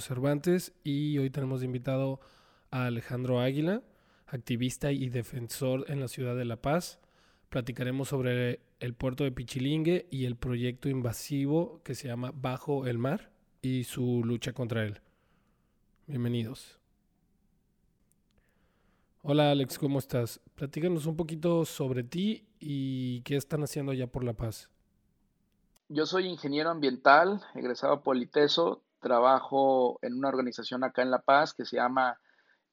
Cervantes y hoy tenemos invitado a Alejandro Águila, activista y defensor en la ciudad de La Paz. Platicaremos sobre el puerto de Pichilingue y el proyecto invasivo que se llama Bajo el Mar y su lucha contra él. Bienvenidos. Hola Alex, ¿cómo estás? Platícanos un poquito sobre ti y qué están haciendo allá por La Paz. Yo soy ingeniero ambiental, egresado por Politeso, trabajo en una organización acá en La Paz que se llama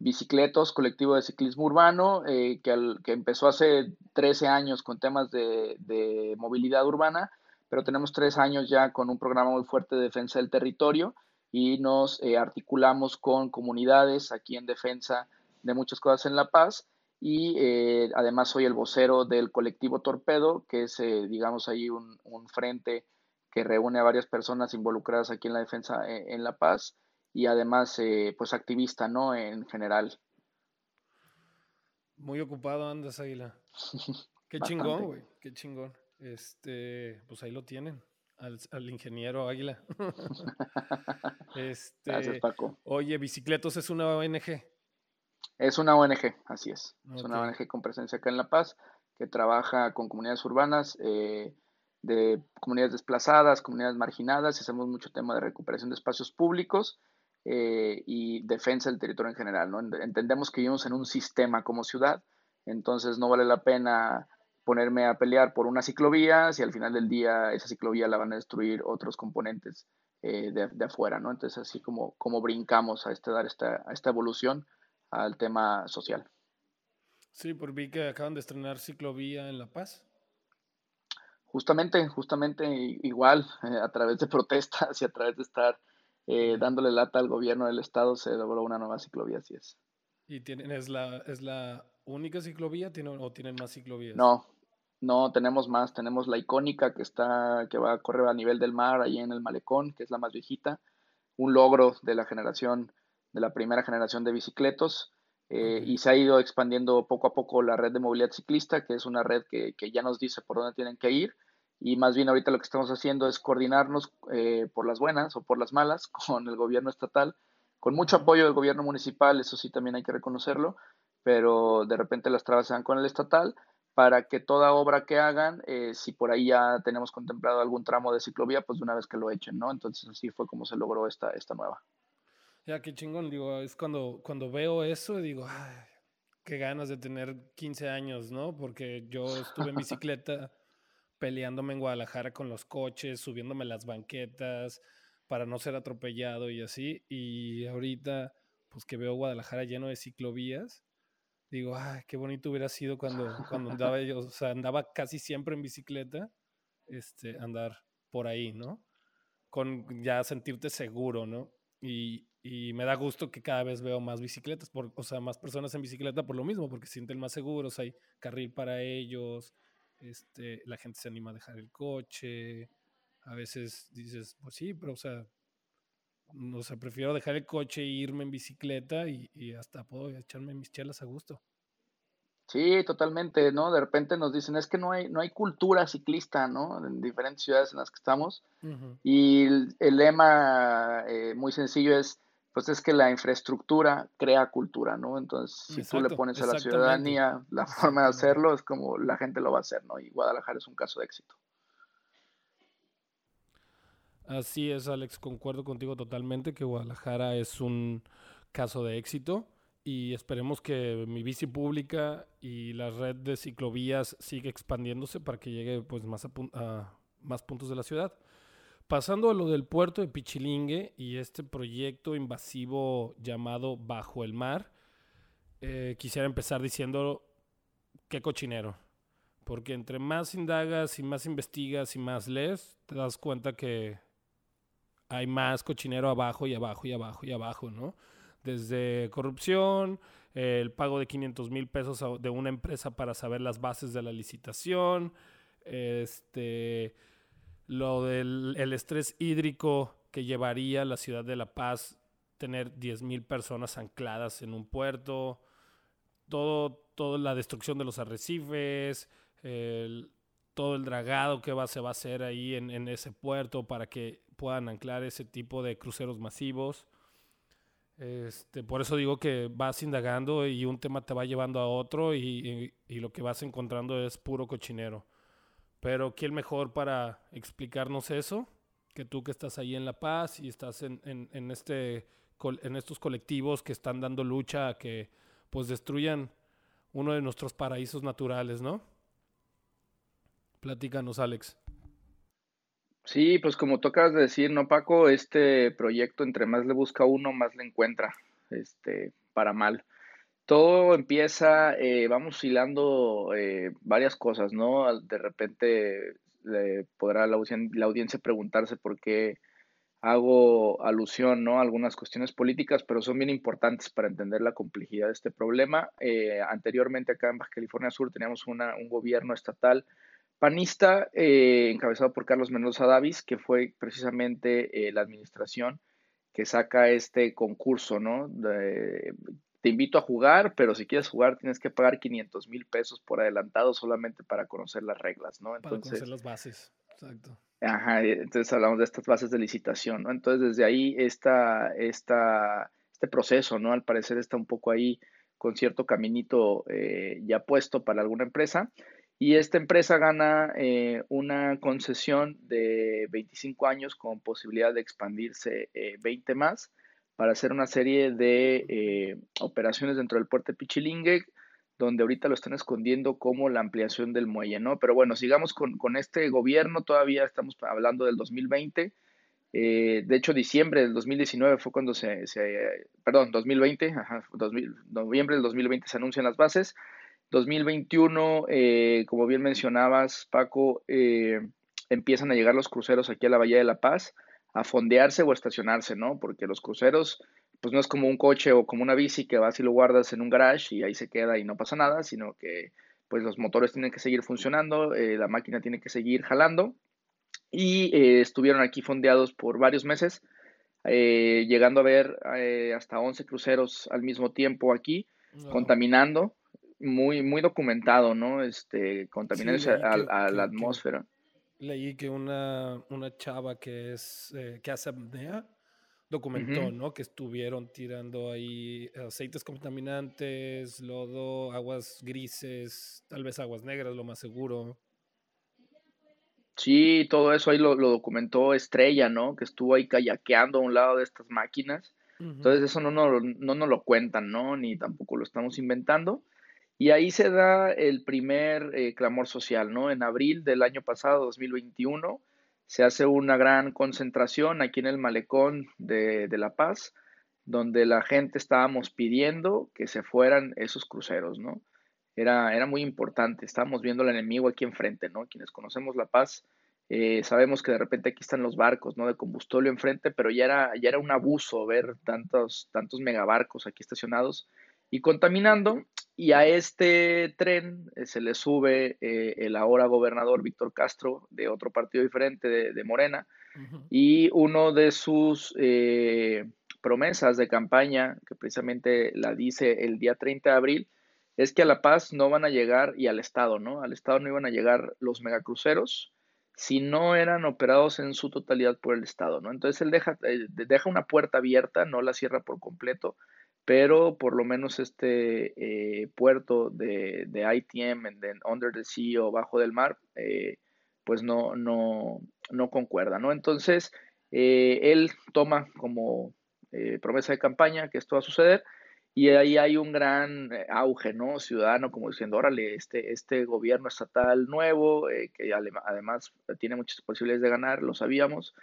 Bicicletos, colectivo de ciclismo urbano, eh, que, que, empezó hace 13 años con temas de, movilidad urbana, pero tenemos tres años ya con un programa muy fuerte de defensa del territorio y nos eh, articulamos con comunidades aquí en defensa de muchas cosas en La Paz y eh, además soy el vocero del colectivo Torpedo, que es, digamos, ahí un, frente que reúne a varias personas involucradas aquí en la defensa en La Paz y además eh, pues activista, ¿no? En general. Muy ocupado andas, Águila. Qué chingón, güey, qué chingón. Este, pues ahí lo tienen, al, ingeniero Águila. este, Gracias, Paco. Oye, Bicicletos es una ONG. Es una ONG, así es. Es una ONG con presencia acá en La Paz, que trabaja con comunidades urbanas, eh, de comunidades desplazadas, comunidades marginadas, y hacemos mucho tema de recuperación de espacios públicos eh, y defensa del territorio en general. ¿no? Entendemos que vivimos en un sistema como ciudad, entonces no vale la pena ponerme a pelear por una ciclovía si al final del día esa ciclovía la van a destruir otros componentes eh, de, afuera. ¿no? Entonces así como, como brincamos a este, dar esta, esta evolución al tema social. Sí, por vi que acaban de estrenar ciclovía en La Paz. Justamente, justamente igual, eh, a través de protestas y a través de estar eh, dándole lata al gobierno del estado, se logró una nueva ciclovía, así es. ¿Y tienen, es, la, es la única ciclovía o tienen más ciclovías? No, no, tenemos más. Tenemos la icónica que está, que va a correr a nivel del mar, ahí en el malecón, que es la más viejita. Un logro de la generación, de la primera generación de bicicletos. Eh, y se ha ido expandiendo poco a poco la red de movilidad ciclista, que es una red que, que ya nos dice por dónde tienen que ir y más bien ahorita lo que estamos haciendo es coordinarnos eh, por las buenas o por las malas con el gobierno estatal, con mucho apoyo del gobierno municipal, eso sí también hay que reconocerlo, pero de repente las trabas se dan con el estatal para que toda obra que hagan, eh, si por ahí ya tenemos contemplado algún tramo de ciclovía, pues de una vez que lo echen, ¿no? Entonces así fue como se logró esta, esta nueva. Ya, qué chingón, digo, es cuando, cuando veo eso, digo, ay, qué ganas de tener 15 años, ¿no? Porque yo estuve en bicicleta peleándome en Guadalajara con los coches, subiéndome las banquetas para no ser atropellado y así. Y ahorita, pues que veo Guadalajara lleno de ciclovías, digo, ay, qué bonito hubiera sido cuando, cuando andaba yo, o sea, andaba casi siempre en bicicleta, este, andar por ahí, ¿no? Con ya sentirte seguro, ¿no? Y, y me da gusto que cada vez veo más bicicletas, por, o sea, más personas en bicicleta por lo mismo, porque sienten más seguros, hay carril para ellos, este, la gente se anima a dejar el coche, a veces dices, pues sí, pero o sea, o sea, prefiero dejar el coche e irme en bicicleta y, hasta puedo echarme mis chelas a gusto. Sí, totalmente, ¿no? De repente nos dicen, es que no hay, no hay cultura ciclista, ¿no? En diferentes ciudades en las que estamos. Y el, lema eh, muy sencillo es, pues es que la infraestructura crea cultura, ¿no? Entonces, si tú le pones a la ciudadanía la forma de hacerlo, es como la gente lo va a hacer, ¿no? Y Guadalajara es un caso de éxito. Así es, Alex, concuerdo contigo totalmente que Guadalajara es un caso de éxito y esperemos que mi bici pública y la red de ciclovías siga expandiéndose para que llegue pues más a más puntos de la ciudad. Pasando a lo del puerto de Pichilingue y este proyecto invasivo llamado Bajo el Mar, eh, quisiera empezar diciendo qué cochinero. Porque entre más indagas y más investigas y más lees, te das cuenta que hay más cochinero abajo y abajo y abajo y abajo, ¿no? Desde corrupción, el pago de 500 mil pesos de una empresa para saber las bases de la licitación, este lo del el estrés hídrico que llevaría la ciudad de La Paz tener 10.000 personas ancladas en un puerto, todo, toda la destrucción de los arrecifes, todo el dragado que va, se va a hacer ahí en, ese puerto para que puedan anclar ese tipo de cruceros masivos. Este, por eso digo que vas indagando y un tema te va llevando a otro y, lo que vas encontrando es puro cochinero. Pero ¿quién mejor para explicarnos eso que tú que estás ahí en La Paz y estás en, en, este, en estos colectivos que están dando lucha a que pues destruyan uno de nuestros paraísos naturales, ¿no? Platícanos, Alex. Sí, pues como tocas de decir, ¿no, Paco? Este proyecto, entre más le busca uno, más le encuentra, este, para mal. Todo empieza, eh, vamos hilando eh, varias cosas, ¿no? De repente podrá la, audiencia preguntarse por qué hago alusión, ¿no? A algunas cuestiones políticas, pero son bien importantes para entender la complejidad de este problema. Eh, anteriormente acá en Baja California Sur teníamos una, un gobierno estatal panista eh, encabezado por Carlos Mendoza Davis, que fue precisamente eh, la administración que saca este concurso, ¿no? Te invito a jugar, pero si quieres jugar tienes que pagar 500 mil pesos por adelantado solamente para conocer las reglas, ¿no? Entonces, para conocer las bases, exacto. Ajá, entonces hablamos de estas bases de licitación, ¿no? Entonces desde ahí esta, esta, este proceso, ¿no? Al parecer está un poco ahí con cierto caminito eh, ya puesto para alguna empresa y esta empresa gana eh, una concesión de 25 años con posibilidad de expandirse 20 eh, más para hacer una serie de eh, operaciones dentro del puerto de Pichilingue, donde ahorita lo están escondiendo como la ampliación del muelle, ¿no? Pero bueno, sigamos con, este gobierno, todavía estamos hablando del 2020. de hecho, diciembre del 2019 fue cuando se, perdón, 2020, ajá, noviembre del 2020 se anuncian las bases. 2021, eh, como bien mencionabas, Paco, eh, empiezan a llegar los cruceros aquí a la Bahía de la Paz a fondearse o estacionarse, ¿no? Porque los cruceros, pues no es como un coche o como una bici que vas y lo guardas en un garage y ahí se queda y no pasa nada, sino que pues los motores tienen que seguir funcionando, eh, la máquina tiene que seguir jalando y estuvieron aquí fondeados por varios meses, llegando a ver hasta 11 cruceros al mismo tiempo aquí, contaminando muy, muy documentado, ¿no? Este, contaminándose a, la atmósfera. Leí que una, una chava que es eh, que hace apnea documentó, ¿no? Que estuvieron tirando ahí aceites contaminantes, lodo, aguas grises, tal vez aguas negras, lo más seguro. Sí, todo eso ahí lo, documentó Estrella, ¿no? Que estuvo ahí kayakeando a un lado de estas máquinas. Entonces eso no, no, no nos lo cuentan, ¿no? Ni tampoco lo estamos inventando. Y ahí se da el primer eh, clamor social, ¿no? En abril del año pasado, 2021, se hace una gran concentración aquí en el malecón de, La Paz, donde la gente estábamos pidiendo que se fueran esos cruceros, ¿no? Era, era muy importante, estábamos viendo al enemigo aquí enfrente, ¿no? Quienes conocemos La Paz, eh, sabemos que de repente aquí están los barcos, ¿no? De combustible enfrente, pero ya era, ya era un abuso ver tantos, tantos megabarcos aquí estacionados y contaminando. Y a este tren eh, se le sube eh, el ahora gobernador Víctor Castro de otro partido diferente de, Morena. Y uno de sus eh, promesas de campaña, que precisamente la dice el día 30 de abril, es que a La Paz no van a llegar, y al Estado, ¿no? Al Estado no iban a llegar los megacruceros si no eran operados en su totalidad por el Estado, ¿no? Entonces él deja, deja una puerta abierta, no la cierra por completo, pero por lo menos este eh, puerto de, de ITM, en Under the Sea o bajo del mar, eh, pues no, no, no concuerda, ¿no? Entonces, eh, él toma como promesa de campaña que esto va a suceder y ahí hay un gran auge, ¿no? Ciudadano, como diciendo, órale, este, este gobierno estatal nuevo, que además tiene muchas posibilidades de ganar, lo sabíamos,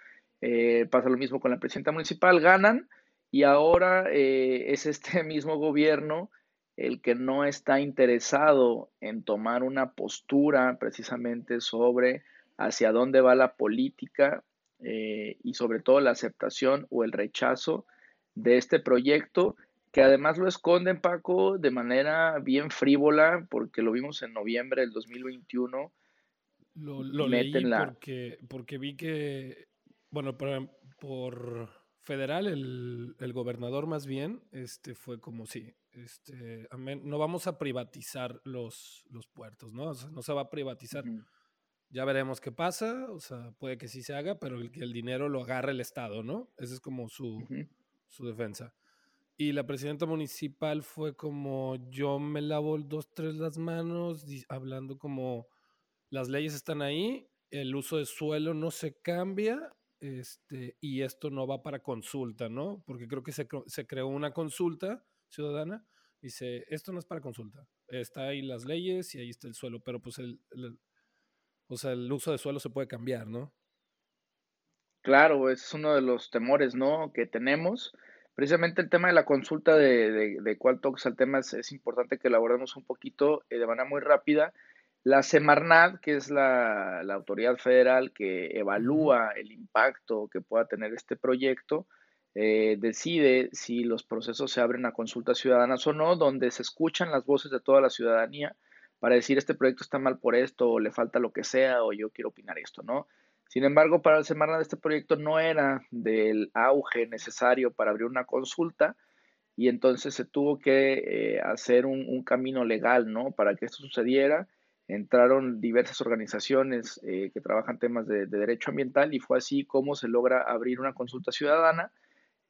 pasa lo mismo con la presidenta municipal, ganan, y ahora eh, es este mismo gobierno el que no está interesado en tomar una postura precisamente sobre hacia dónde va la política eh, y sobre todo la aceptación o el rechazo de este proyecto, que además lo esconden, Paco, de manera bien frívola, porque lo vimos en noviembre del 2021. Lo, lo leí porque, porque vi que, bueno, por, por federal, el, el, gobernador más bien, este, fue como, sí, este, no vamos a privatizar los, los puertos, ¿no? no se va a privatizar. ya veremos qué pasa, o sea, puede que sí se haga, pero el, que el dinero lo agarre el Estado, ¿no? Esa es como su, su defensa. Y la presidenta municipal fue como, yo me lavo dos, tres las manos, hablando como, las leyes están ahí, el uso de suelo no se cambia, este, y esto no va para consulta, ¿no? Porque creo que se, se creó una consulta ciudadana, dice, esto no es para consulta, está ahí las leyes y ahí está el suelo, pero pues el o sea, el uso de suelo se puede cambiar, ¿no? Claro, es uno de los temores, ¿no? Que tenemos. Precisamente el tema de la consulta de, de, cuál toques el tema es, importante que lo abordemos un poquito eh, de manera muy rápida. La Semarnat, que es la, autoridad federal que evalúa el impacto que pueda tener este proyecto, eh, decide si los procesos se abren a consultas ciudadanas o no, donde se escuchan las voces de toda la ciudadanía para decir este proyecto está mal por esto, o le falta lo que sea, o yo quiero opinar esto, ¿no? Sin embargo, para el semana de este proyecto no era del auge necesario para abrir una consulta y entonces se tuvo que eh, hacer un, camino legal, ¿no? Para que esto sucediera. Entraron diversas organizaciones eh, que trabajan temas de, de, derecho ambiental y fue así como se logra abrir una consulta ciudadana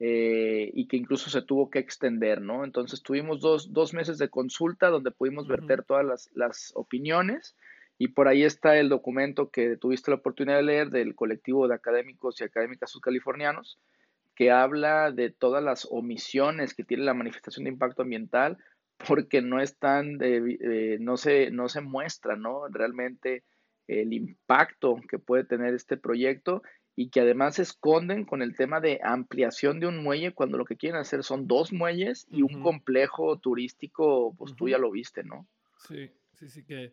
eh, y que incluso se tuvo que extender, ¿no? Entonces tuvimos dos, dos meses de consulta donde pudimos verter todas las, las, opiniones y por ahí está el documento que tuviste la oportunidad de leer del colectivo de académicos y académicas subcalifornianos que habla de todas las omisiones que tiene la manifestación de impacto ambiental porque no están, de, no, se, no se muestra, ¿no? Realmente el impacto que puede tener este proyecto y que además se esconden con el tema de ampliación de un muelle cuando lo que quieren hacer son dos muelles y un complejo turístico, pues tú ya lo viste, ¿no? Sí, sí, sí, que,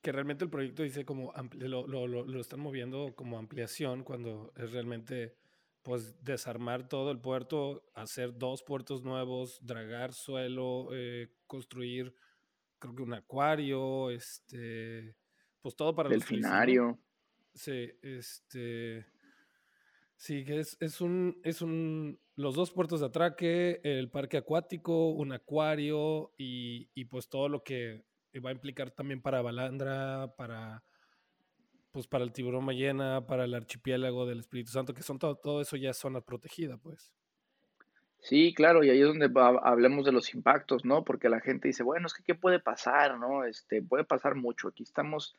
que realmente el proyecto dice como lo, lo, lo, están moviendo como ampliación cuando es realmente pues desarmar todo el puerto, hacer dos puertos nuevos, dragar suelo, eh, construir creo que un acuario, este, pues todo para Delfinario. Los Sí, este Sí, que es, es, un, es un, los dos puertos de atraque, el parque acuático, un acuario y, y pues todo lo que va a implicar también para Balandra, para, pues para el tiburón ballena, para el archipiélago del Espíritu Santo, que son todo, todo eso ya es zona protegida, pues. Sí, claro, y ahí es donde hablemos de los impactos, ¿no? Porque la gente dice, bueno, es que qué puede pasar, ¿no? Este, puede pasar mucho. Aquí estamos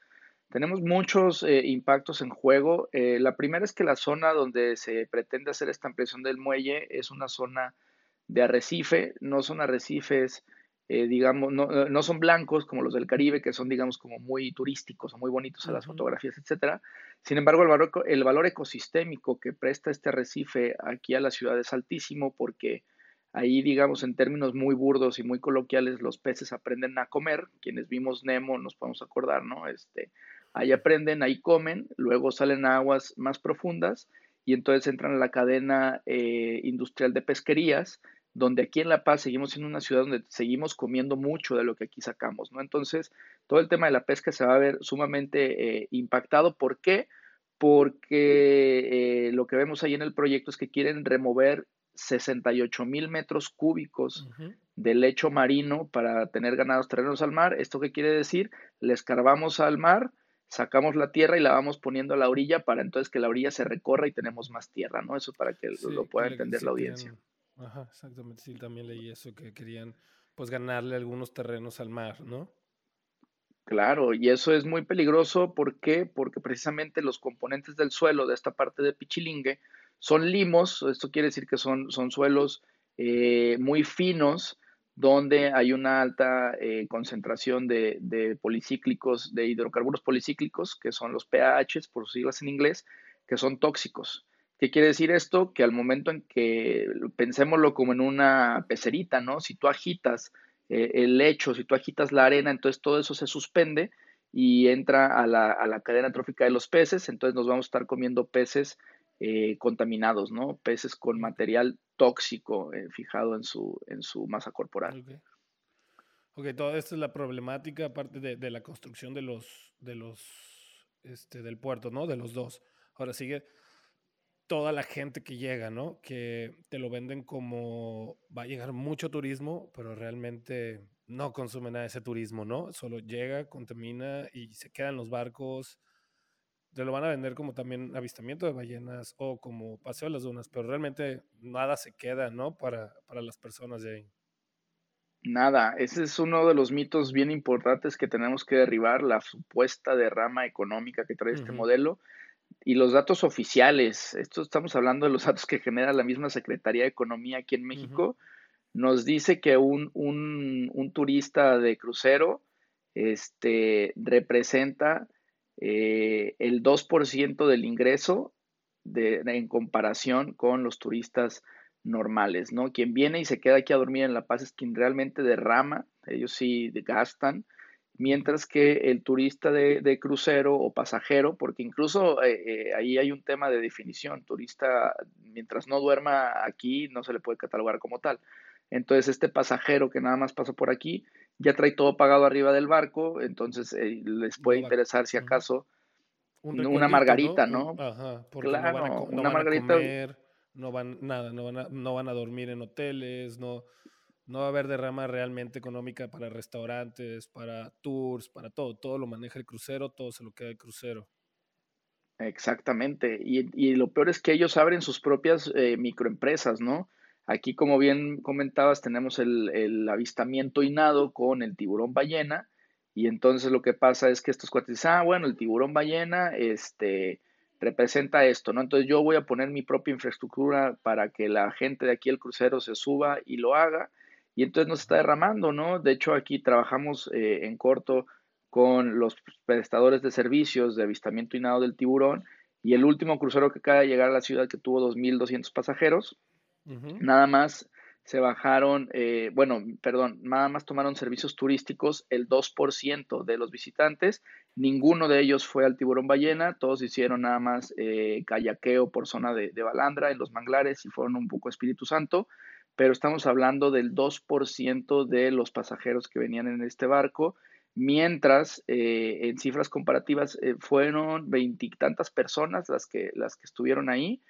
tenemos muchos eh, impactos en juego. Eh, la primera es que la zona donde se pretende hacer esta ampliación del muelle es una zona de arrecife, no son arrecifes, eh, digamos, no, son blancos como los del Caribe, que son, digamos, como muy turísticos o muy bonitos a las fotografías, etcétera. Sin embargo, el valor, el valor ecosistémico que presta este arrecife aquí a la ciudad es altísimo porque Ahí, digamos, en términos muy burdos y muy coloquiales, los peces aprenden a comer. Quienes vimos Nemo nos podemos acordar, ¿no? Este, ahí aprenden, ahí comen, luego salen a aguas más profundas y entonces entran a la cadena eh, industrial de pesquerías, donde aquí en La Paz seguimos siendo una ciudad donde seguimos comiendo mucho de lo que aquí sacamos, ¿no? Entonces, todo el tema de la pesca se va a ver sumamente eh, impactado. ¿Por qué? Porque eh, lo que vemos ahí en el proyecto es que quieren remover 68 mil metros cúbicos de lecho marino para tener ganados terrenos al mar. ¿Esto qué quiere decir? Le escarbamos al mar, sacamos la tierra y la vamos poniendo a la orilla para entonces que la orilla se recorra y tenemos más tierra, ¿no? Eso para que lo pueda entender la audiencia. Ajá, exactamente. Sí, también leí eso, que querían pues ganarle algunos terrenos al mar, ¿no? Claro, y eso es muy peligroso. ¿Por qué? Porque precisamente los componentes del suelo de esta parte de Pichilingue son limos, esto quiere decir que son, son suelos eh, muy finos, donde hay una alta eh, concentración de, policíclicos, de hidrocarburos policíclicos, que son los PAHs, por sus siglas en inglés, que son tóxicos. ¿Qué quiere decir esto? Que al momento en que pensémoslo como en una pecerita, ¿no? Si tú agitas eh, el lecho, si tú agitas la arena, entonces todo eso se suspende y entra a la, a la cadena trófica de los peces, entonces nos vamos a estar comiendo peces eh, contaminados, ¿no? Peces con material tóxico eh, fijado en su, en su masa corporal. Okay. ok, toda esta es la problemática, aparte de, la construcción de los, de los, este, del puerto, ¿no? De los dos. Ahora sigue toda la gente que llega, ¿no? Que te lo venden como va a llegar mucho turismo, pero realmente no consume nada de ese turismo, ¿no? Solo llega, contamina y se quedan los barcos te lo van a vender como también avistamiento de ballenas o como paseo a las dunas, pero realmente nada se queda, ¿no? Para, para las personas de ahí. Nada, ese es uno de los mitos bien importantes que tenemos que derribar, la supuesta derrama económica que trae este modelo y los datos oficiales. Esto estamos hablando de los datos que genera la misma Secretaría de Economía aquí en México. Nos dice que un, un, un turista de crucero este, representa eh, el 2% del ingreso de, en comparación con los turistas normales, ¿no? Quien viene y se queda aquí a dormir en La Paz es quien realmente derrama, ellos sí gastan, mientras que el turista de, crucero o pasajero, porque incluso eh, eh, ahí hay un tema de definición, turista, mientras no duerma aquí, no se le puede catalogar como tal. Entonces, este pasajero que nada más pasa por aquí, ya trae todo pagado arriba del barco, entonces eh, les puede interesar si acaso una margarita, ¿no? Ajá, porque claro, no van a, una margarita. comer, no van nada, no van, a, no van a dormir en hoteles, no, no va a haber derrama realmente económica para restaurantes, para tours, para todo, todo lo maneja el crucero, todo se lo queda el crucero. Exactamente, y, y lo peor es que ellos abren sus propias eh, microempresas, ¿no? Aquí, como bien comentabas, tenemos el, avistamiento inado con el tiburón ballena. Y entonces lo que pasa es que estos cuates dicen, ah, bueno, el tiburón ballena este, representa esto, ¿no? Entonces yo voy a poner mi propia infraestructura para que la gente de aquí el crucero se suba y lo haga. Y entonces nos está derramando, ¿no? De hecho, aquí trabajamos eh, en corto con los prestadores de servicios de avistamiento inado del tiburón. Y el último crucero que acaba de llegar a la ciudad que tuvo 2.200 pasajeros, Nada más se bajaron, eh, bueno, perdón, nada más tomaron servicios turísticos el 2% de los visitantes. Ninguno de ellos fue al tiburón ballena, todos hicieron nada más eh, kayaqueo por zona de, Balandra, en los manglares y fueron un poco Espíritu Santo, pero estamos hablando del 2% de los pasajeros que venían en este barco, mientras eh, en cifras comparativas eh, fueron veintitantas personas las que, las que estuvieron ahí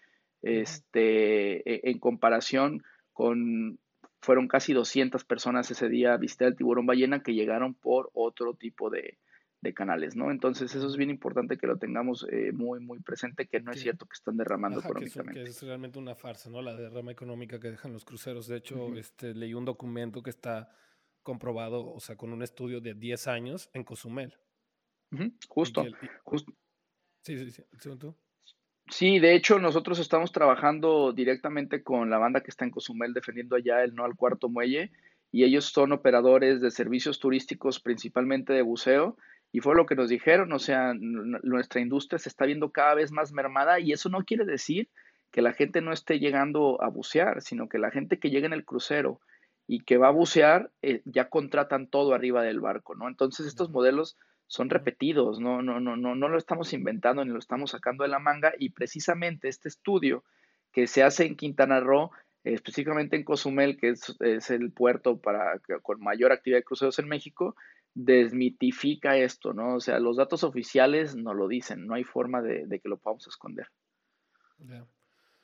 este, e, en comparación con, fueron casi 200 personas ese día a visitar el tiburón ballena que llegaron por otro tipo de, canales, ¿no? Entonces eso es bien importante que lo tengamos eh, muy, muy presente, que no es cierto que están derramando económicamente. Que es, realmente una farsa, ¿no? La derrama económica que dejan los cruceros. De hecho, este, leí un documento que está comprobado, o sea, con un estudio de 10 años en Cozumel. Justo, justo. Sí, sí, sí. tú? Sí, de hecho nosotros estamos trabajando directamente con la banda que está en Cozumel defendiendo allá el no al cuarto muelle y ellos son operadores de servicios turísticos principalmente de buceo y fue lo que nos dijeron, o sea, nuestra industria se está viendo cada vez más mermada y eso no quiere decir que la gente no esté llegando a bucear, sino que la gente que llega en el crucero y que va a bucear eh, ya contratan todo arriba del barco, ¿no? Entonces estos modelos son repetidos, no, no, no, no, no lo estamos inventando ni lo estamos sacando de la manga y precisamente este estudio que se hace en Quintana Roo, específicamente en Cozumel, que es, el puerto para, con mayor actividad de cruceros en México, desmitifica esto, ¿no? O sea, los datos oficiales no lo dicen, no hay forma de, que lo podamos esconder.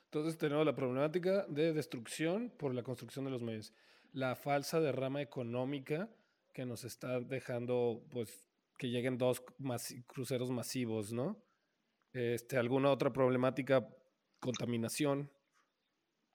Entonces tenemos la problemática de destrucción por la construcción de los medios, la falsa derrama económica que nos está dejando pues que lleguen dos cruceros masivos, ¿no? Este, ¿Alguna otra problemática? Contaminación.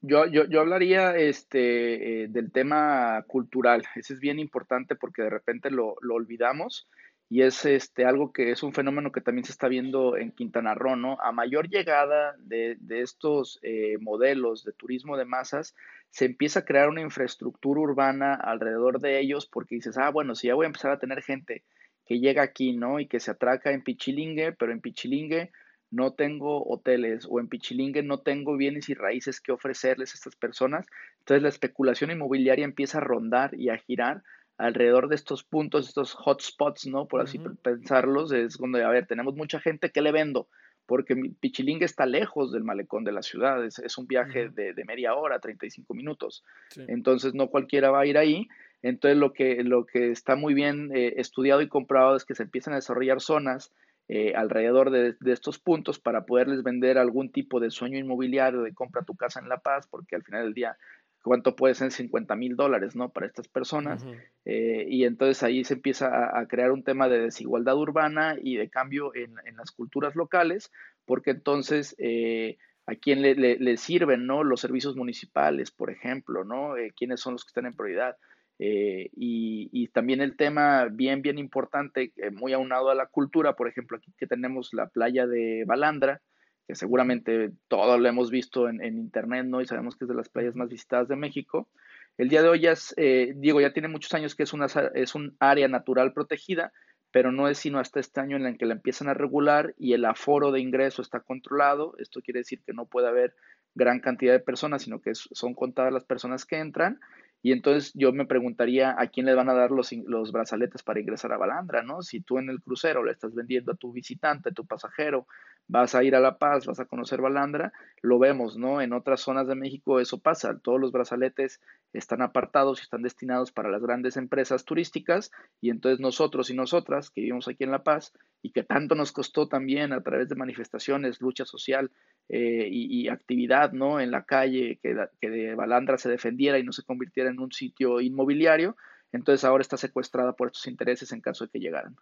Yo, yo, yo hablaría este, eh, del tema cultural. Ese es bien importante porque de repente lo, lo, olvidamos y es este, algo que es un fenómeno que también se está viendo en Quintana Roo, ¿no? A mayor llegada de, de estos eh, modelos de turismo de masas, se empieza a crear una infraestructura urbana alrededor de ellos porque dices, ah, bueno, si ya voy a empezar a tener gente que llega aquí, ¿no? Y que se atraca en Pichilingue, pero en Pichilingue no tengo hoteles o en Pichilingue no tengo bienes y raíces que ofrecerles a estas personas. Entonces la especulación inmobiliaria empieza a rondar y a girar alrededor de estos puntos, estos hotspots, ¿no? Por así pensarlos, es donde, a ver, tenemos mucha gente, ¿qué le vendo? Porque Pichilingue está lejos del malecón de la ciudad, es, un viaje de, media hora, 35 minutos. Entonces no cualquiera va a ir ahí entonces, lo que, lo que está muy bien eh, estudiado y comprobado es que se empiezan a desarrollar zonas eh, alrededor de, estos puntos para poderles vender algún tipo de sueño inmobiliario de compra tu casa en La Paz, porque al final del día, cuánto puede ser 50 mil dólares, ¿no? Para estas personas. Eh, y entonces ahí se empieza a, crear un tema de desigualdad urbana y de cambio en, las culturas locales, porque entonces eh, a quién le, sirven, ¿no? Los servicios municipales, por ejemplo, ¿no? Eh, ¿Quiénes son los que están en prioridad? Y, y, también el tema bien, bien importante, muy aunado a la cultura, por ejemplo, aquí que tenemos la playa de Balandra, que seguramente todos lo hemos visto en, internet, ¿no? Y sabemos que es de las playas más visitadas de México. El día de hoy ya es, eh, digo, ya tiene muchos años que es, una, es un área natural protegida, pero no es sino hasta este año en el que la empiezan a regular y el aforo de ingreso está controlado. Esto quiere decir que no puede haber gran cantidad de personas, sino que son contadas las personas que entran y entonces yo me preguntaría a quién le van a dar los, los brazaletes para ingresar a Balandra, ¿no? Si tú en el crucero le estás vendiendo a tu visitante, a tu pasajero, vas a ir a La Paz, vas a conocer Balandra, lo vemos, ¿no? En otras zonas de México eso pasa, todos los brazaletes están apartados y están destinados para las grandes empresas turísticas y entonces nosotros y nosotras que vivimos aquí en La Paz y que tanto nos costó también a través de manifestaciones, lucha social eh, y, actividad, ¿no? En la calle, que, que de Balandra se defendiera y no se convirtiera en un sitio inmobiliario, entonces ahora está secuestrada por estos intereses en caso de que llegaran.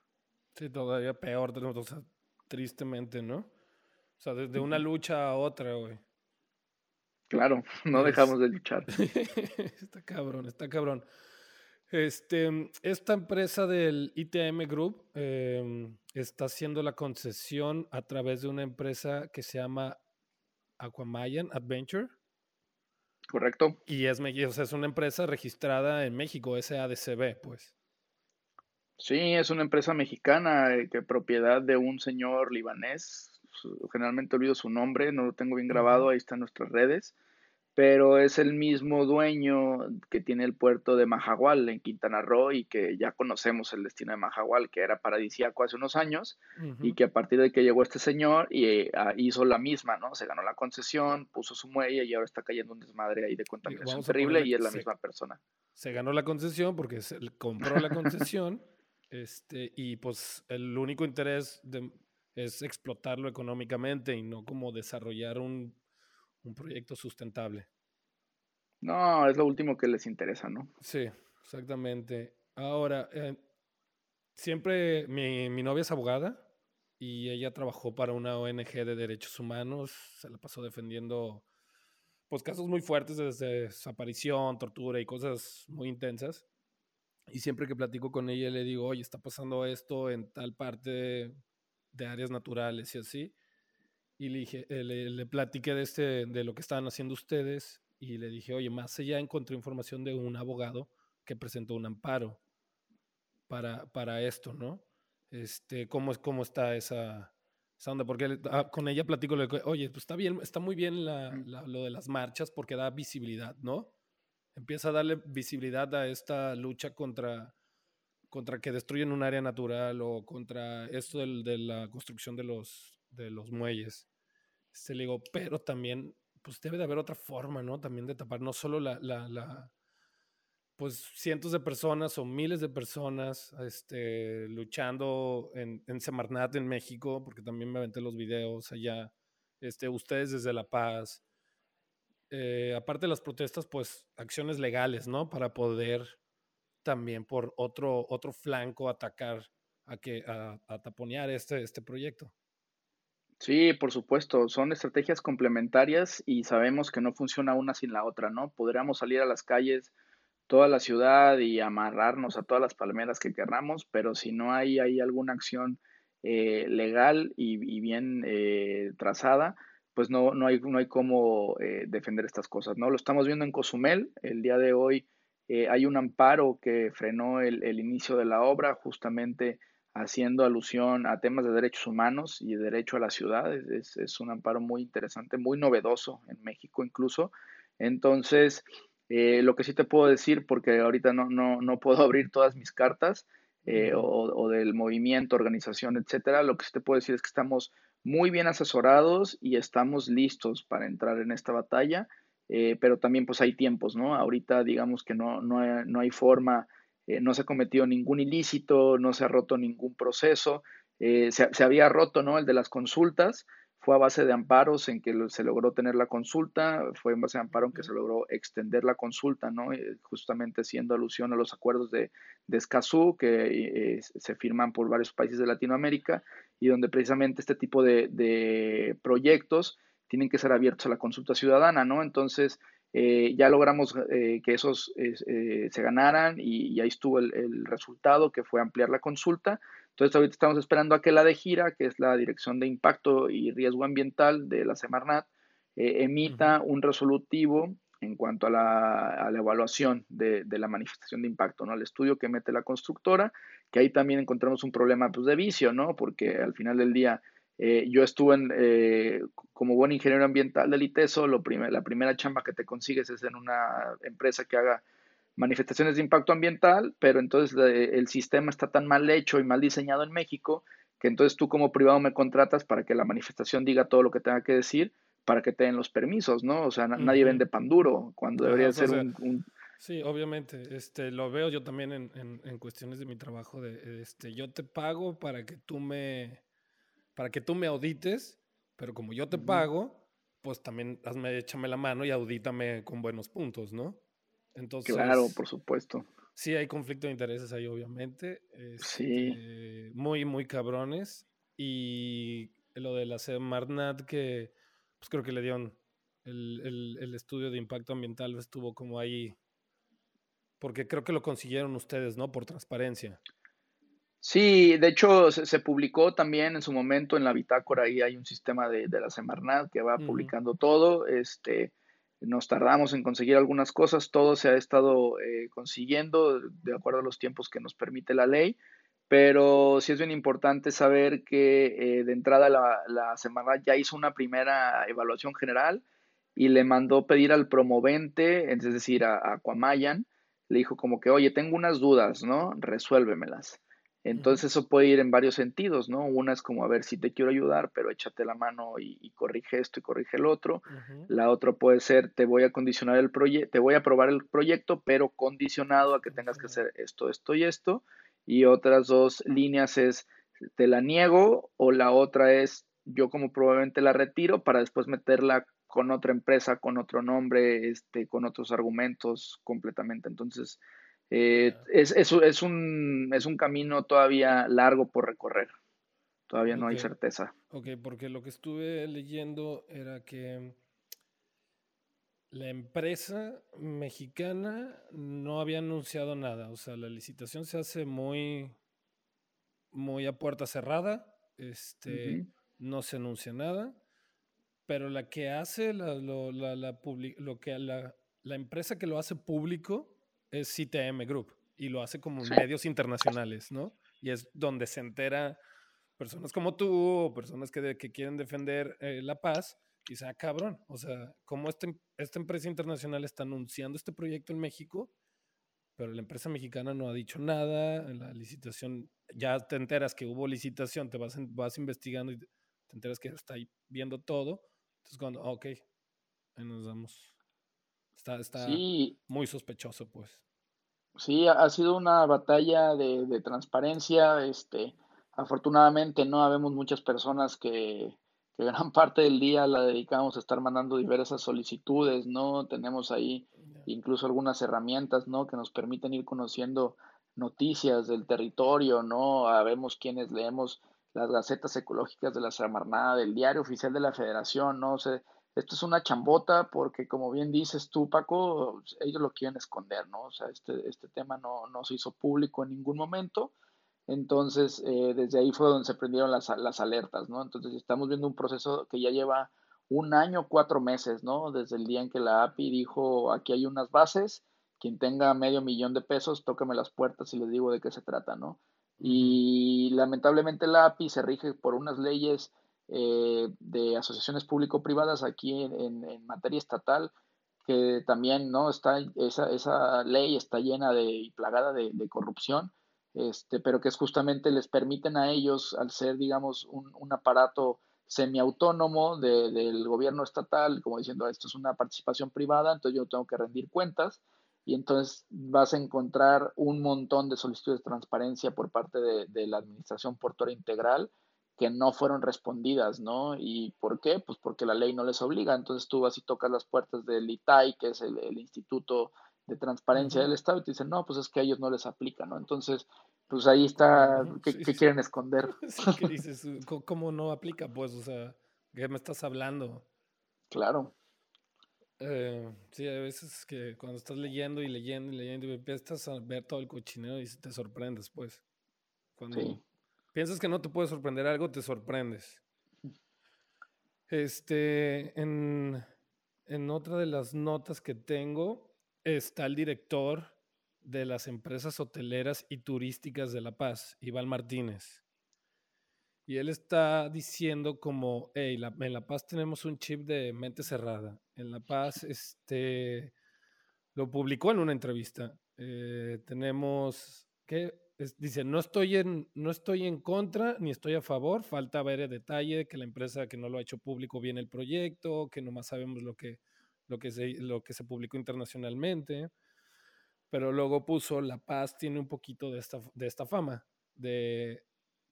Sí, todavía peor, tristemente, ¿no? O sea, desde una lucha a otra, güey. Claro, no dejamos de luchar. está cabrón, está cabrón. Este, esta empresa del ITM Group em, está haciendo la concesión a través de una empresa que se llama Aquamayan Adventure. Correcto. Y es, o sea, es una empresa registrada en México, SADCB, pues. Sí, es una empresa mexicana eh, que propiedad de un señor libanés. Generalmente olvido su nombre, no lo tengo bien grabado, ahí están nuestras redes pero es el mismo dueño que tiene el puerto de Majagual en Quintana Roo y que ya conocemos el destino de Majagual, que era paradisíaco hace unos años y que a partir de que llegó este señor y, ah, hizo la misma, ¿no? Se ganó la concesión, puso su muelle y ahora está cayendo un desmadre ahí de contaminación terrible y es la misma persona. Se ganó la concesión porque se compró la concesión este, y pues el único interés es explotarlo económicamente y no como desarrollar un un proyecto sustentable. No, es lo último que les interesa, ¿no? Sí, exactamente. Ahora, eh, siempre mi, mi, novia es abogada y ella trabajó para una ONG de derechos humanos, se la pasó defendiendo pues casos muy fuertes desde desaparición, tortura y cosas muy intensas. Y siempre que platico con ella le digo, oye, está pasando esto en tal parte de áreas naturales y así. Y le dije, eh, le, platiqué de, este, de lo que estaban haciendo ustedes y le dije, oye, más allá encontré información de un abogado que presentó un amparo para, para esto, ¿no? Este, ¿cómo, cómo está esa, onda? Porque ah, con ella platico, le, oye, pues está bien, está muy bien lo de las marchas porque da visibilidad, ¿no? Empieza a darle visibilidad a esta lucha contra, contra que destruyen un área natural o contra esto de la construcción de los, de los muelles. Se le digo, pero también, pues debe de haber otra forma, ¿no? También de tapar, no solo la, la, la pues cientos de personas o miles de personas este, luchando en, en Semarnat, en México, porque también me aventé los videos allá, este, ustedes desde La Paz. Eh, aparte de las protestas, pues acciones legales, ¿no? Para poder también por otro, otro flanco atacar a, que, a, a taponear este, este proyecto. Sí, por supuesto, son estrategias complementarias y sabemos que no funciona una sin la otra, ¿no? Podríamos salir a las calles, toda la ciudad y amarrarnos a todas las palmeras que querramos, pero si no hay, hay alguna acción eh, legal y, bien eh, trazada, pues no, no, hay, no hay cómo eh, defender estas cosas, ¿no? Lo estamos viendo en Cozumel, el día de hoy hay un amparo que frenó el, el inicio de la obra justamente haciendo alusión a temas de derechos humanos y derecho a la ciudad. Es, un amparo muy interesante, muy novedoso en México incluso. Entonces, eh, lo que sí te puedo decir, porque ahorita no, no, puedo abrir todas mis cartas, eh, o, del movimiento, organización, etcétera, lo que sí te puedo decir es que estamos muy bien asesorados y estamos listos para entrar en esta batalla, eh, pero también pues hay tiempos, ¿no? Ahorita digamos que no, no, no hay forma eh, no se ha cometido ningún ilícito, no se ha roto ningún proceso, eh, se, había roto ¿no? el de las consultas, fue a base de amparos en que se logró tener la consulta, fue en base de amparo en que se logró extender la consulta, ¿no? Eh, justamente haciendo alusión a los acuerdos de, de Escazú que eh, se firman por varios países de Latinoamérica y donde precisamente este tipo de, proyectos tienen que ser abiertos a la consulta ciudadana, ¿no? Entonces, eh, ya logramos que esos se ganaran y, ahí estuvo el, el, resultado, que fue ampliar la consulta. Entonces ahorita estamos esperando a que la de gira, que es la Dirección de Impacto y Riesgo Ambiental de la Semarnat, eh, emita un resolutivo en cuanto a la, evaluación de, la manifestación de impacto, ¿no? El estudio que mete la constructora, que ahí también encontramos un problema pues, de vicio, ¿no? Porque al final del día eh, yo estuve en, eh, como buen ingeniero ambiental del ITESO, lo la primera chamba que te consigues es en una empresa que haga manifestaciones de impacto ambiental, pero entonces el sistema está tan mal hecho y mal diseñado en México que entonces tú como privado me contratas para que la manifestación diga todo lo que tenga que decir para que te den los permisos, ¿no? O sea, nadie vende pan duro cuando debería ser un, Sí, obviamente, este, lo veo yo también en, en, cuestiones de mi trabajo, de, este, yo te pago para que tú me, para que tú me audites, pero como yo te pago, pues también hazme, échame la mano y audítame con buenos puntos, ¿no? Entonces, claro, por supuesto. Sí, hay conflicto de intereses ahí, obviamente. sí. Este, muy, muy cabrones. Y lo de la Semarnat, que pues creo que le dieron el, el, estudio de impacto ambiental, estuvo como ahí. Porque creo que lo consiguieron ustedes, ¿no? Por transparencia. Sí, de hecho se, publicó también en su momento en la bitácora, ahí hay un sistema de, de la Semarnat que va publicando todo. Este, nos tardamos en conseguir algunas cosas, todo se ha estado eh, consiguiendo de acuerdo a los tiempos que nos permite la ley, pero sí es bien importante saber que eh, de entrada la, la semana ya hizo una primera evaluación general y le mandó pedir al promovente, es decir, a, a le dijo como que, oye, tengo unas dudas, ¿no? Resuélvemelas. Entonces eso puede ir en varios sentidos, ¿no? Una es como, a ver, si te quiero ayudar, pero échate la mano y, corrige esto y corrige el otro. La otra puede ser, te voy a condicionar el proyecto, te voy a aprobar el proyecto, pero condicionado a que tengas que hacer esto, esto y esto. Y otras dos líneas es, te la niego, o la otra es, yo como probablemente la retiro para después meterla con otra empresa, con otro nombre, este, con otros argumentos completamente. Entonces, eh, es, es, es, un, es un camino todavía largo por recorrer. Todavía no hay certeza. Ok, porque lo que estuve leyendo era que la empresa mexicana no había anunciado nada. O sea, la licitación se hace muy, muy a puerta cerrada. Este, No se anuncia nada. Pero la que hace la, lo, la, la, lo que la, la empresa que lo hace público es CTM Group y lo hace como medios internacionales, ¿no? Y es donde se entera personas como tú o personas que, que quieren defender eh, la paz y dicen, ah, cabrón, o sea, como este, esta empresa internacional está anunciando este proyecto en México, pero la empresa mexicana no ha dicho nada, en la licitación, ya te enteras que hubo licitación, te vas, vas investigando y te enteras que está ahí viendo todo, entonces cuando, ah, ok, ahí nos damos. Está, está muy sospechoso, pues. Sí, ha sido una batalla de, transparencia. Este, afortunadamente no habemos muchas personas que, gran parte del día la dedicamos a estar mandando diversas solicitudes, ¿no? Tenemos ahí incluso algunas herramientas, ¿no? Que nos permiten ir conociendo noticias del territorio, ¿no? Habemos quienes leemos las gacetas ecológicas de la Samarnada, del diario oficial de la Federación, ¿no? sé esto es una chambota porque, como bien dices tú, Paco, ellos lo quieren esconder, ¿no? O sea, este, este tema no, no se hizo público en ningún momento. Entonces, eh, desde ahí fue donde se prendieron las, las alertas, ¿no? Entonces, estamos viendo un proceso que ya lleva un año, cuatro meses, ¿no? Desde el día en que la API dijo, aquí hay unas bases, quien tenga medio millón de pesos, tóqueme las puertas y les digo de qué se trata, ¿no? Y lamentablemente la API se rige por unas leyes eh, de asociaciones público-privadas aquí en, materia estatal, que también no está esa, esa ley está llena de y plagada de, corrupción, este, pero que es justamente les permiten a ellos, al ser, digamos, un, un aparato semiautónomo de, del gobierno estatal, como diciendo, esto es una participación privada, entonces yo tengo que rendir cuentas, y entonces vas a encontrar un montón de solicitudes de transparencia por parte de, de la Administración Portuaria Integral, que no fueron respondidas, ¿no? ¿Y por qué? Pues porque la ley no les obliga. Entonces tú vas y tocas las puertas del ITAI, que es el, Instituto de Transparencia del Estado, y te dicen, no, pues es que a ellos no les aplica, ¿no? Entonces, pues ahí está, ¿qué, quieren esconder? ¿qué dices? ¿Cómo no aplica? Pues, o sea, ¿qué me estás hablando? Claro. Eh, sí, a veces que cuando estás leyendo y leyendo y leyendo y empiezas a ver todo el cochinero y te sorprendes, pues. Cuando piensas que no te puede sorprender algo, te sorprendes. Este, en, otra de las notas que tengo está el director de las empresas hoteleras y turísticas de La Paz, Iván Martínez. Y él está diciendo como, hey, en La Paz tenemos un chip de mente cerrada. En La Paz, este, lo publicó en una entrevista. Eh, tenemos, que dice, no estoy, en, no estoy en contra ni estoy a favor, falta ver el detalle, que la empresa que no lo ha hecho público viene el proyecto, que nomás sabemos lo que, lo que, se, lo que se publicó internacionalmente. Pero luego puso, La Paz tiene un poquito de esta, de esta fama, de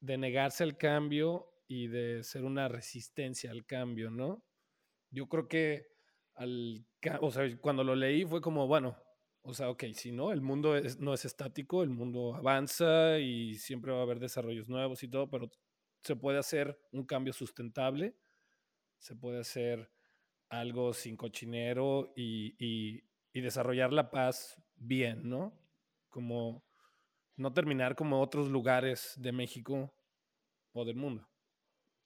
de negarse al cambio y de ser una resistencia al cambio, ¿no? Yo creo que al, o sea, cuando lo leí fue como, bueno, o sea, ok, si no, el mundo no es estático, el mundo avanza y siempre va a haber desarrollos nuevos y todo, pero se puede hacer un cambio sustentable, se puede hacer algo sin cochinero y, y, y desarrollar la paz bien, ¿no? Como no terminar como otros lugares de México o del mundo.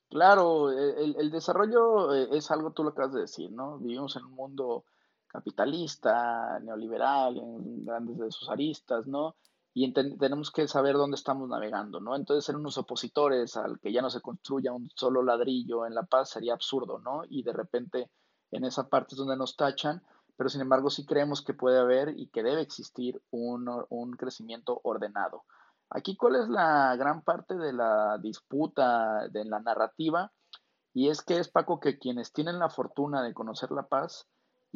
Claro, e, el, desarrollo eh, es algo, tú lo acabas de decir, ¿no? Vivimos en un mundo capitalista, neoliberal, en grandes de sus aristas, ¿no? Y tenemos que saber dónde estamos navegando, ¿no? Entonces, ser unos opositores al que ya no se construya un solo ladrillo en La Paz sería absurdo, ¿no? Y de repente en esa parte es donde nos tachan, pero sin embargo sí creemos que puede haber y que debe existir un, un crecimiento ordenado. Aquí cuál es la gran parte de la disputa, de la narrativa, y es que es Paco que quienes tienen la fortuna de conocer La Paz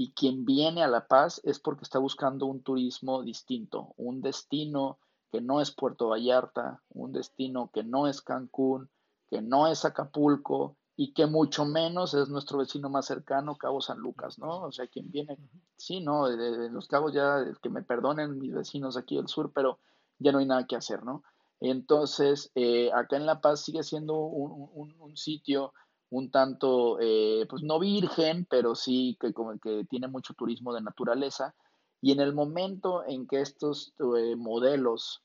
y quien viene a La Paz es porque está buscando un turismo distinto, un destino que no es Puerto Vallarta, un destino que no es Cancún, que no es Acapulco, y que mucho menos es nuestro vecino más cercano, Cabo San Lucas, ¿no? O sea, quien viene, sí, ¿no? De, los cabos ya, que me perdonen mis vecinos aquí del sur, pero ya no hay nada que hacer, ¿no? Entonces, eh, acá en La Paz sigue siendo un, sitio un tanto, eh, pues no virgen, pero sí que, como que tiene mucho turismo de naturaleza. Y en el momento en que estos eh, modelos,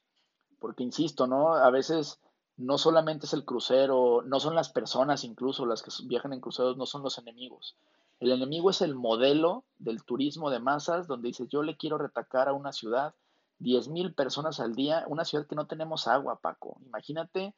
porque insisto, ¿no? A veces no solamente es el crucero, no son las personas incluso las que viajan en cruceros, no son los enemigos. El enemigo es el modelo del turismo de masas, donde dices, yo le quiero retacar a una ciudad 10 mil personas al día, una ciudad que no tenemos agua, Paco. Imagínate,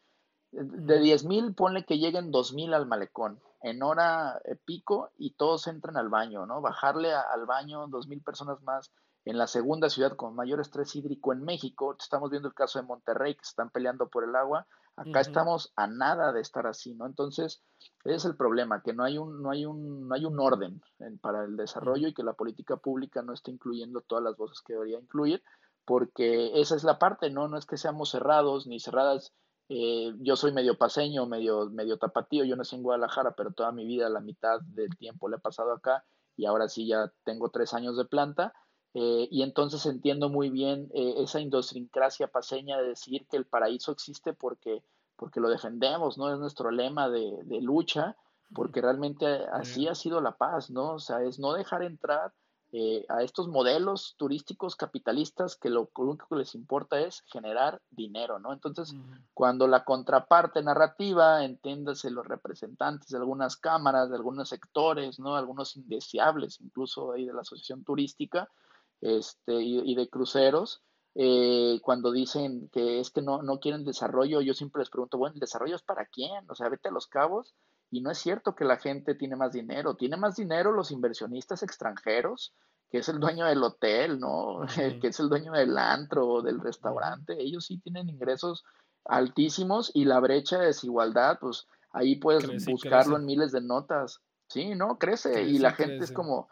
de 10 mil, ponle que lleguen 2 mil al malecón en hora eh, pico y todos entran al baño, ¿no? Bajarle al baño 2 mil personas más en la segunda ciudad con mayor estrés hídrico en México. Estamos viendo el caso de Monterrey, que se están peleando por el agua. Acá estamos a nada de estar así, ¿no? Entonces, ese es el problema, que no hay un, no hay un, no hay un orden para el desarrollo y que la política pública no está incluyendo todas las voces que debería incluir, porque esa es la parte, ¿no? No es que seamos cerrados ni cerradas. Eh, yo soy medio paseño, medio, medio tapatío, yo nací en Guadalajara, pero toda mi vida, la mitad del tiempo la he pasado acá y ahora sí ya tengo tres años de planta eh, y entonces entiendo muy bien eh, esa idiosincrasia paseña de decir que el paraíso existe porque, porque lo defendemos, ¿no? Es nuestro lema de, de lucha, porque realmente así ha sido la paz, ¿no? O sea, es no dejar entrar eh, a estos modelos turísticos capitalistas que lo, único que les importa es generar dinero, ¿no? Entonces, cuando la contraparte narrativa, entiéndase los representantes de algunas cámaras, de algunos sectores, ¿no? Algunos indeseables, incluso ahí de la asociación turística, este, y, de cruceros, eh, cuando dicen que es que no, no quieren desarrollo, yo siempre les pregunto, bueno, ¿el desarrollo es para quién? O sea, vete a los cabos y no es cierto que la gente tiene más dinero, tiene más dinero los inversionistas extranjeros, que es el dueño del hotel, ¿no? que es el dueño del antro, del restaurante, ellos sí tienen ingresos altísimos y la brecha de desigualdad, pues ahí puedes buscarlo en miles de notas. Sí, ¿no? Crece, y la gente es como,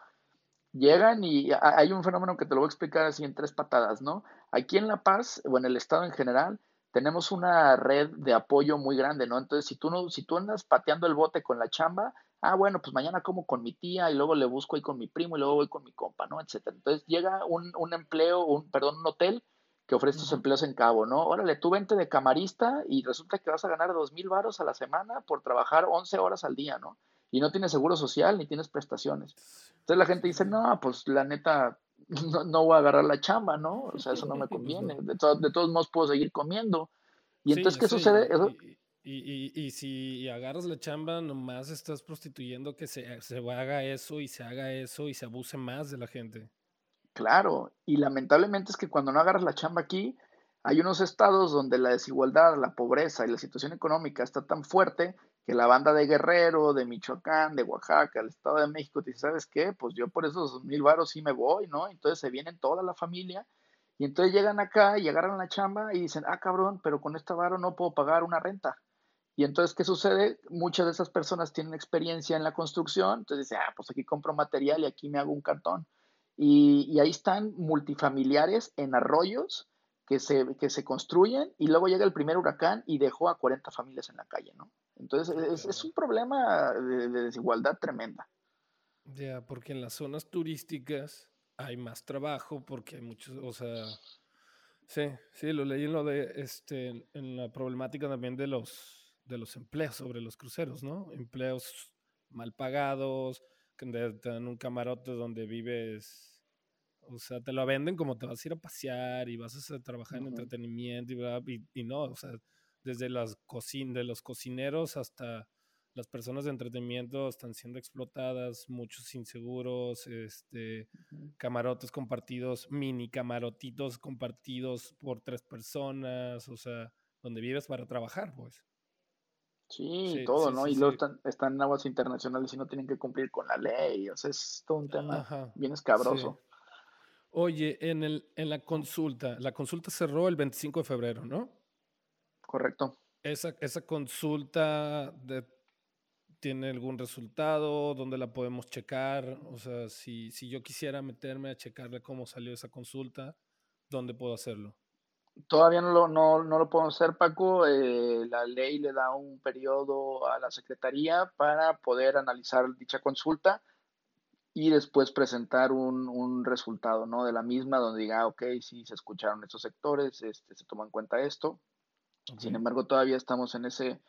llegan y hay un fenómeno que te lo voy a explicar así en tres patadas, ¿no? Aquí en La Paz, o en el estado en general, tenemos una red de apoyo muy grande, ¿no? Entonces, si tú, no, si tú andas pateando el bote con la chamba, ah, bueno, pues mañana como con mi tía y luego le busco ahí con mi primo y luego voy con mi compa, ¿no? Etcétera. Entonces llega un, un empleo, un, perdón, un hotel que ofrece estos empleos en cabo, ¿no? Órale, tú vente de camarista y resulta que vas a ganar dos mil varos a la semana por trabajar 11 horas al día, ¿no? Y no tienes seguro social ni tienes prestaciones. Entonces la gente dice, no, pues la neta, no, no voy a agarrar la chamba, ¿no? O sea, eso no me conviene. De, de todos modos puedo seguir comiendo. Y entonces, ¿qué sucede? Y, y, si agarras la chamba, nomás estás prostituyendo que se, se haga eso y se haga eso y se abuse más de la gente. Claro, y lamentablemente es que cuando no agarras la chamba aquí, hay unos estados donde la desigualdad, la pobreza y la situación económica está tan fuerte que la banda de Guerrero, de Michoacán, de Oaxaca, el Estado de México, te dice, ¿sabes qué? Pues yo por esos mil varos sí me voy, ¿no? Entonces se vienen toda la familia y entonces llegan acá y agarran la chamba y dicen, ah, cabrón, pero con esta varo no puedo pagar una renta. Y entonces, ¿qué sucede? Muchas de esas personas tienen experiencia en la construcción, entonces dicen, ah, pues aquí compro material y aquí me hago un cartón. Y, ahí están multifamiliares en arroyos que se, que se construyen y luego llega el primer huracán y dejó a 40 familias en la calle, ¿no? Entonces, es, un problema de, desigualdad tremenda. Ya, porque en las zonas turísticas hay más trabajo porque hay muchos, o sea, sí, sí, lo leí en lo de, este, en la problemática también de los de los empleos sobre los cruceros, ¿no? Empleos mal pagados, que te dan un camarote donde vives, o sea, te lo venden como te vas a ir a pasear y vas a trabajar en entretenimiento y, y, no, o sea, desde las cocin de los cocineros hasta las personas de entretenimiento están siendo explotadas, muchos inseguros, este, camarotes compartidos, mini camarotitos compartidos por tres personas, o sea, donde vives para trabajar, pues. Sí, todo, ¿no? y luego están, en aguas internacionales y no tienen que cumplir con la ley. O sea, es todo un tema bien escabroso. Oye, en, el, en la consulta, la consulta cerró el 25 de febrero, ¿no? Correcto. Esa, esa consulta tiene algún resultado, dónde la podemos checar, o sea, si, si yo quisiera meterme a checarle cómo salió esa consulta, ¿dónde puedo hacerlo? Todavía no lo, no, no lo podemos hacer, Paco. Eh, la ley le da un periodo a la Secretaría para poder analizar dicha consulta y después presentar un, un resultado ¿no? de la misma donde diga, ah, ok, sí, se escucharon estos sectores, este, se toma en cuenta esto. Sin embargo, todavía estamos en ese,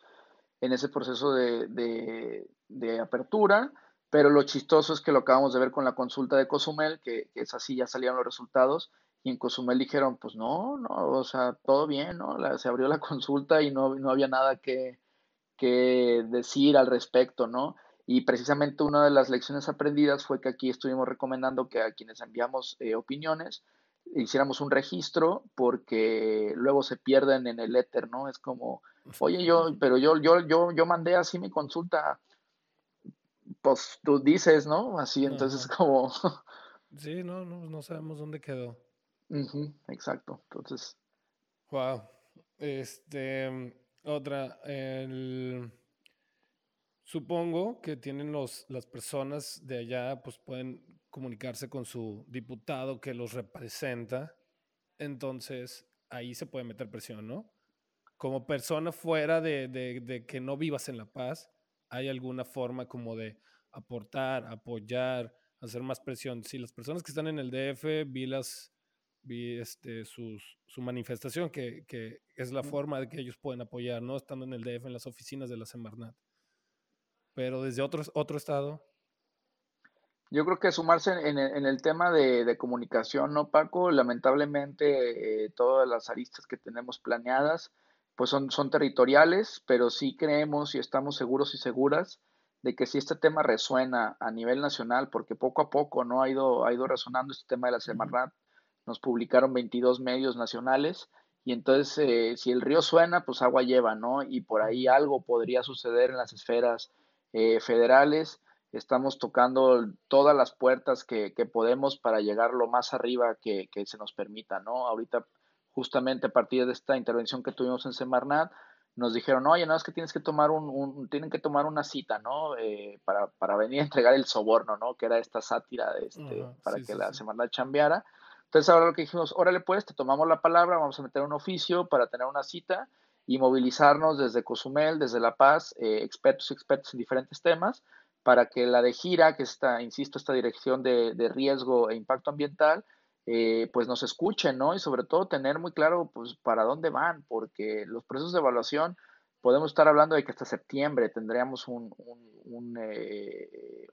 en ese proceso de, de, de, apertura, pero lo chistoso es que lo acabamos de ver con la consulta de Cozumel, que, que es así, ya salieron los resultados, y en Cozumel dijeron, pues no, no, o sea, todo bien, ¿no? se abrió la consulta y no, no había nada que, que decir al respecto, ¿no? Y precisamente una de las lecciones aprendidas fue que aquí estuvimos recomendando que a quienes enviamos eh, opiniones hiciéramos un registro porque luego se pierden en el éter, ¿no? Es como, oye, yo, pero yo, yo, yo, yo mandé así mi consulta, pues tú dices, ¿no? Así, entonces como... Sí, no, no, no sabemos dónde quedó exacto. Entonces. Wow. Este. Otra. El, supongo que tienen los, las personas de allá, pues pueden comunicarse con su diputado que los representa. Entonces, ahí se puede meter presión, ¿no? Como persona fuera de, de, de que no vivas en La Paz, ¿hay alguna forma como de aportar, apoyar, hacer más presión? Si las personas que están en el DF vi las vi este, sus, su manifestación, que, que, es la forma de que ellos pueden apoyar, ¿no? Estando en el DF, en las oficinas de la Semarnat. Pero desde otro, otro estado. Yo creo que sumarse en, en el tema de, de, comunicación, ¿no, Paco? Lamentablemente, eh, todas las aristas que tenemos planeadas, pues son, son territoriales, pero sí creemos y estamos seguros y seguras de que si este tema resuena a nivel nacional, porque poco a poco no ha ido, ha ido resonando este tema de la Semarnat, nos publicaron 22 medios nacionales y entonces eh, si el río suena, pues agua lleva, ¿no? Y por ahí algo podría suceder en las esferas eh, federales. Estamos tocando todas las puertas que, podemos para llegar lo más arriba que, se nos permita, ¿no? Ahorita, justamente a partir de esta intervención que tuvimos en Semarnat, nos dijeron, oye, no, es que tienes que tomar un, tienen que tomar una cita, ¿no? Eh, para, para, venir a entregar el soborno, ¿no? Que era esta sátira de este, para que la Semarnat chambeara Entonces ahora lo que dijimos, órale pues, te tomamos la palabra, vamos a meter un oficio para tener una cita y movilizarnos desde Cozumel, desde La Paz, eh, expertos y expertos en diferentes temas, para que la de gira, que está, insisto, esta dirección de, riesgo e impacto ambiental, eh, pues nos escuchen, ¿no? Y sobre todo tener muy claro, pues, para dónde van, porque los procesos de evaluación, podemos estar hablando de que hasta septiembre tendríamos un, eh,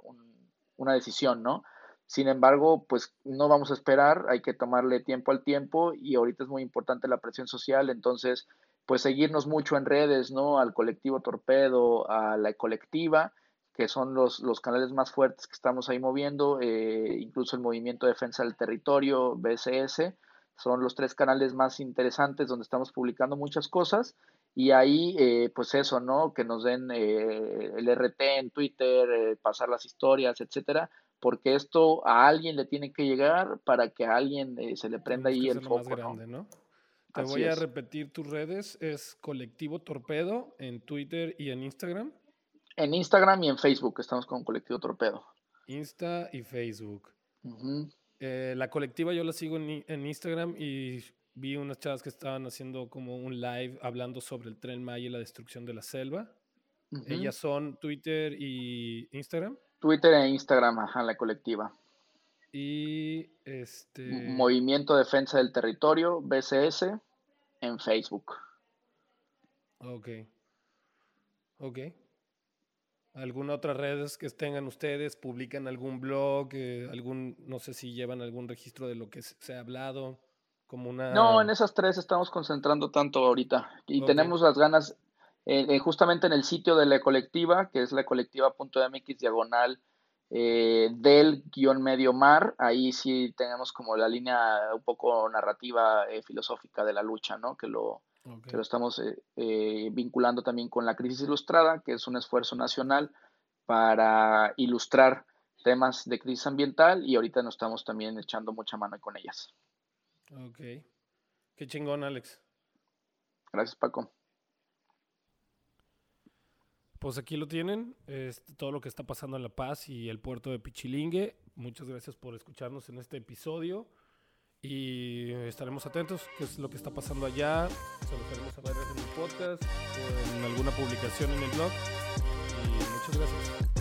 una decisión, ¿no? Sin embargo, pues no vamos a esperar, hay que tomarle tiempo al tiempo y ahorita es muy importante la presión social, entonces, pues seguirnos mucho en redes, ¿no? Al colectivo Torpedo, a la colectiva, que son los, los canales más fuertes que estamos ahí moviendo, eh, incluso el Movimiento de Defensa del Territorio, BSS, son los tres canales más interesantes donde estamos publicando muchas cosas y ahí, eh, pues eso, ¿no? Que nos den eh, el RT en Twitter, pasar las historias, etcétera, porque esto a alguien le tiene que llegar para que a alguien eh, se le prenda ahí el foco. grande, ¿no? Te voy a repetir tus redes, es Colectivo Torpedo en Twitter y en Instagram. En Instagram y en Facebook estamos con Colectivo Torpedo. Insta y Facebook. Eh, la colectiva yo la sigo en, Instagram y vi unas chavas que estaban haciendo como un live hablando sobre el tren Maya y la destrucción de la selva. Ellas son Twitter y Instagram. Twitter e Instagram, ajá, la colectiva. Y este. Movimiento Defensa del Territorio, BCS, en Facebook. Ok. Ok. ¿Alguna otra redes que tengan ustedes? ¿Publican algún blog? Eh, algún, no sé si llevan algún registro de lo que se ha hablado? Como una... No, en esas tres estamos concentrando tanto ahorita. Y tenemos las ganas, eh, eh, justamente en el sitio de la colectiva, que es la colectiva.mx diagonal eh, del guion medio mar, ahí sí tenemos como la línea un poco narrativa filosófica de la lucha, ¿no? Que lo, que lo estamos vinculando también con la crisis ilustrada, que es un esfuerzo nacional para ilustrar temas de crisis ambiental y ahorita nos estamos también echando mucha mano con ellas. Ok. Qué chingón, Alex. Gracias, Paco. Pues aquí lo tienen, todo lo que está pasando en La Paz y el puerto de Pichilingue. Muchas gracias por escucharnos en este episodio y estaremos atentos qué es lo que está pasando allá. Se lo queremos saber en el podcast o en alguna publicación en el blog. Muchas gracias.